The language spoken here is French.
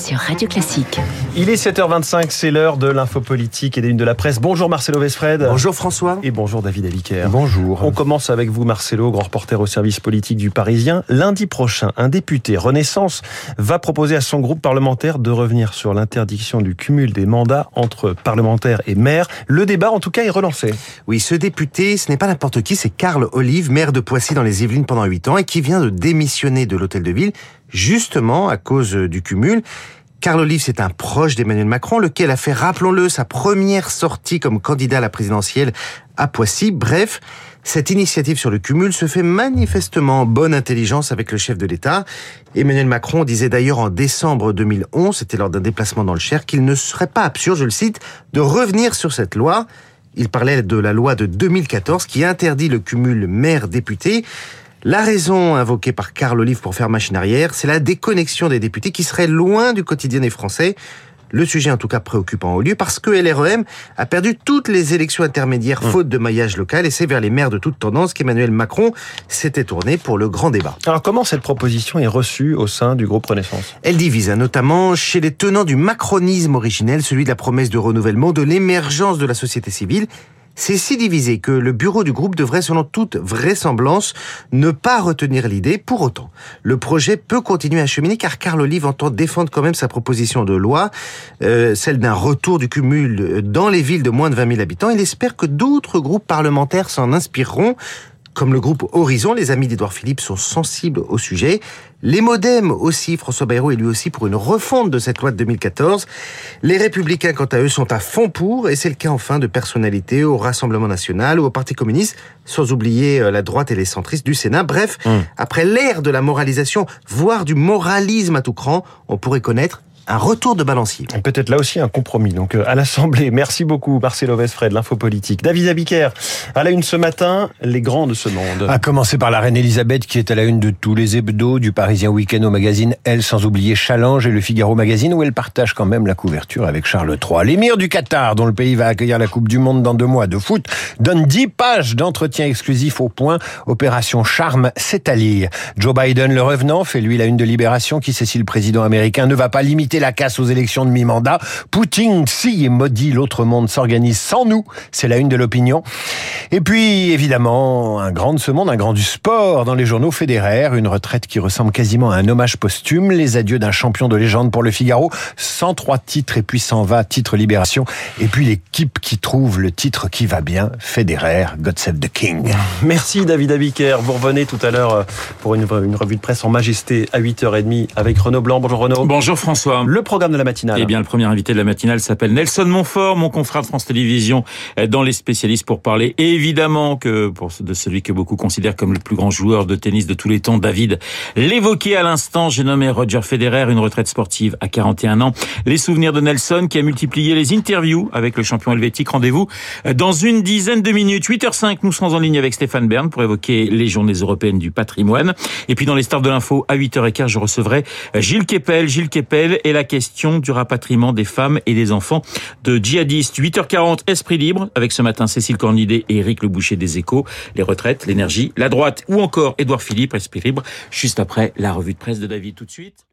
sur Radio Classique. Il est 7h25, c'est l'heure de l'info politique et des de la presse. Bonjour Marcelo Vesfred. Bonjour François. Et bonjour David Avicaire. Bonjour. On commence avec vous Marcelo, grand reporter au service politique du Parisien. Lundi prochain, un député Renaissance va proposer à son groupe parlementaire de revenir sur l'interdiction du cumul des mandats entre parlementaires et maires. Le débat en tout cas est relancé. Oui, ce député, ce n'est pas n'importe qui, c'est Karl Olive, maire de Poissy dans les Yvelines pendant 8 ans et qui vient de démissionner de l'hôtel de ville justement à cause du cumul. Carl Olive, c'est un proche d'Emmanuel Macron, lequel a fait, rappelons-le, sa première sortie comme candidat à la présidentielle à Poissy. Bref, cette initiative sur le cumul se fait manifestement en bonne intelligence avec le chef de l'État. Emmanuel Macron disait d'ailleurs en décembre 2011, c'était lors d'un déplacement dans le Cher, qu'il ne serait pas absurde, je le cite, de revenir sur cette loi. Il parlait de la loi de 2014 qui interdit le cumul maire-député. La raison invoquée par Carl Olive pour faire machine arrière, c'est la déconnexion des députés qui seraient loin du quotidien des Français. Le sujet en tout cas préoccupant au lieu parce que LREM a perdu toutes les élections intermédiaires mmh. faute de maillage local et c'est vers les maires de toute tendance qu'Emmanuel Macron s'était tourné pour le grand débat. Alors comment cette proposition est reçue au sein du groupe Renaissance? Elle divise notamment chez les tenants du macronisme originel, celui de la promesse de renouvellement, de l'émergence de la société civile c'est si divisé que le bureau du groupe devrait, selon toute vraisemblance, ne pas retenir l'idée. Pour autant, le projet peut continuer à cheminer car Carl Olive entend défendre quand même sa proposition de loi, euh, celle d'un retour du cumul dans les villes de moins de 20 000 habitants. Il espère que d'autres groupes parlementaires s'en inspireront. Comme le groupe Horizon, les amis d'Edouard Philippe sont sensibles au sujet. Les modems aussi, François Bayrou est lui aussi pour une refonte de cette loi de 2014. Les républicains, quant à eux, sont à fond pour, et c'est le cas enfin de personnalités au Rassemblement National ou au Parti communiste, sans oublier euh, la droite et les centristes du Sénat. Bref, hum. après l'ère de la moralisation, voire du moralisme à tout cran, on pourrait connaître un retour de balancier. Peut-être là aussi un compromis. Donc euh, à l'Assemblée, merci beaucoup Marcelo Vesfred, l'info politique. David Abiker, à la une ce matin, les grands de ce monde. À commencer par la reine Elisabeth qui est à la une de tous les hebdos, du Parisien Week-end au magazine Elle, sans oublier Challenge et le Figaro Magazine où elle partage quand même la couverture avec Charles III. L'émir du Qatar, dont le pays va accueillir la Coupe du Monde dans deux mois de foot, donne dix pages d'entretien exclusif au point. Opération Charme, c'est à lire. Joe Biden, le revenant, fait lui la une de Libération qui, si le président américain, ne va pas limiter la casse aux élections de mi-mandat. Poutine, si, et maudit, l'autre monde s'organise sans nous. C'est la une de l'opinion. Et puis, évidemment, un grand de ce monde, un grand du sport dans les journaux fédéraires, une retraite qui ressemble quasiment à un hommage posthume, les adieux d'un champion de légende pour le Figaro, 103 titres et puis 120 titres Libération, et puis l'équipe qui trouve le titre qui va bien, fédéraire, God Save the King. Merci David Abiker, vous revenez tout à l'heure euh, pour une, une, revue de presse en majesté à 8h30 avec Renaud Blanc. Bonjour Renaud. Bonjour François. Le programme de la matinale. Eh bien, le premier invité de la matinale s'appelle Nelson Montfort, mon confrère de France Télévisions, dans les spécialistes pour parler évidemment que pour de celui que beaucoup considèrent comme le plus grand joueur de tennis de tous les temps, David. L'évoqué à l'instant, j'ai nommé Roger Federer, une retraite sportive à 41 ans. Les souvenirs de Nelson qui a multiplié les interviews avec le champion helvétique. Rendez-vous dans une dizaine de minutes. 8h05, nous serons en ligne avec Stéphane Bern pour évoquer les journées européennes du patrimoine. Et puis dans les stars de l'info, à 8h15, je recevrai Gilles Kepel. Gilles Kepel et la question du rapatriement des femmes et des enfants de djihadistes. 8h40, Esprit libre, avec ce matin Cécile Cornidé et Éric Le Boucher des Échos. Les retraites, l'énergie, la droite ou encore Édouard Philippe, Esprit libre, juste après la revue de presse de David tout de suite.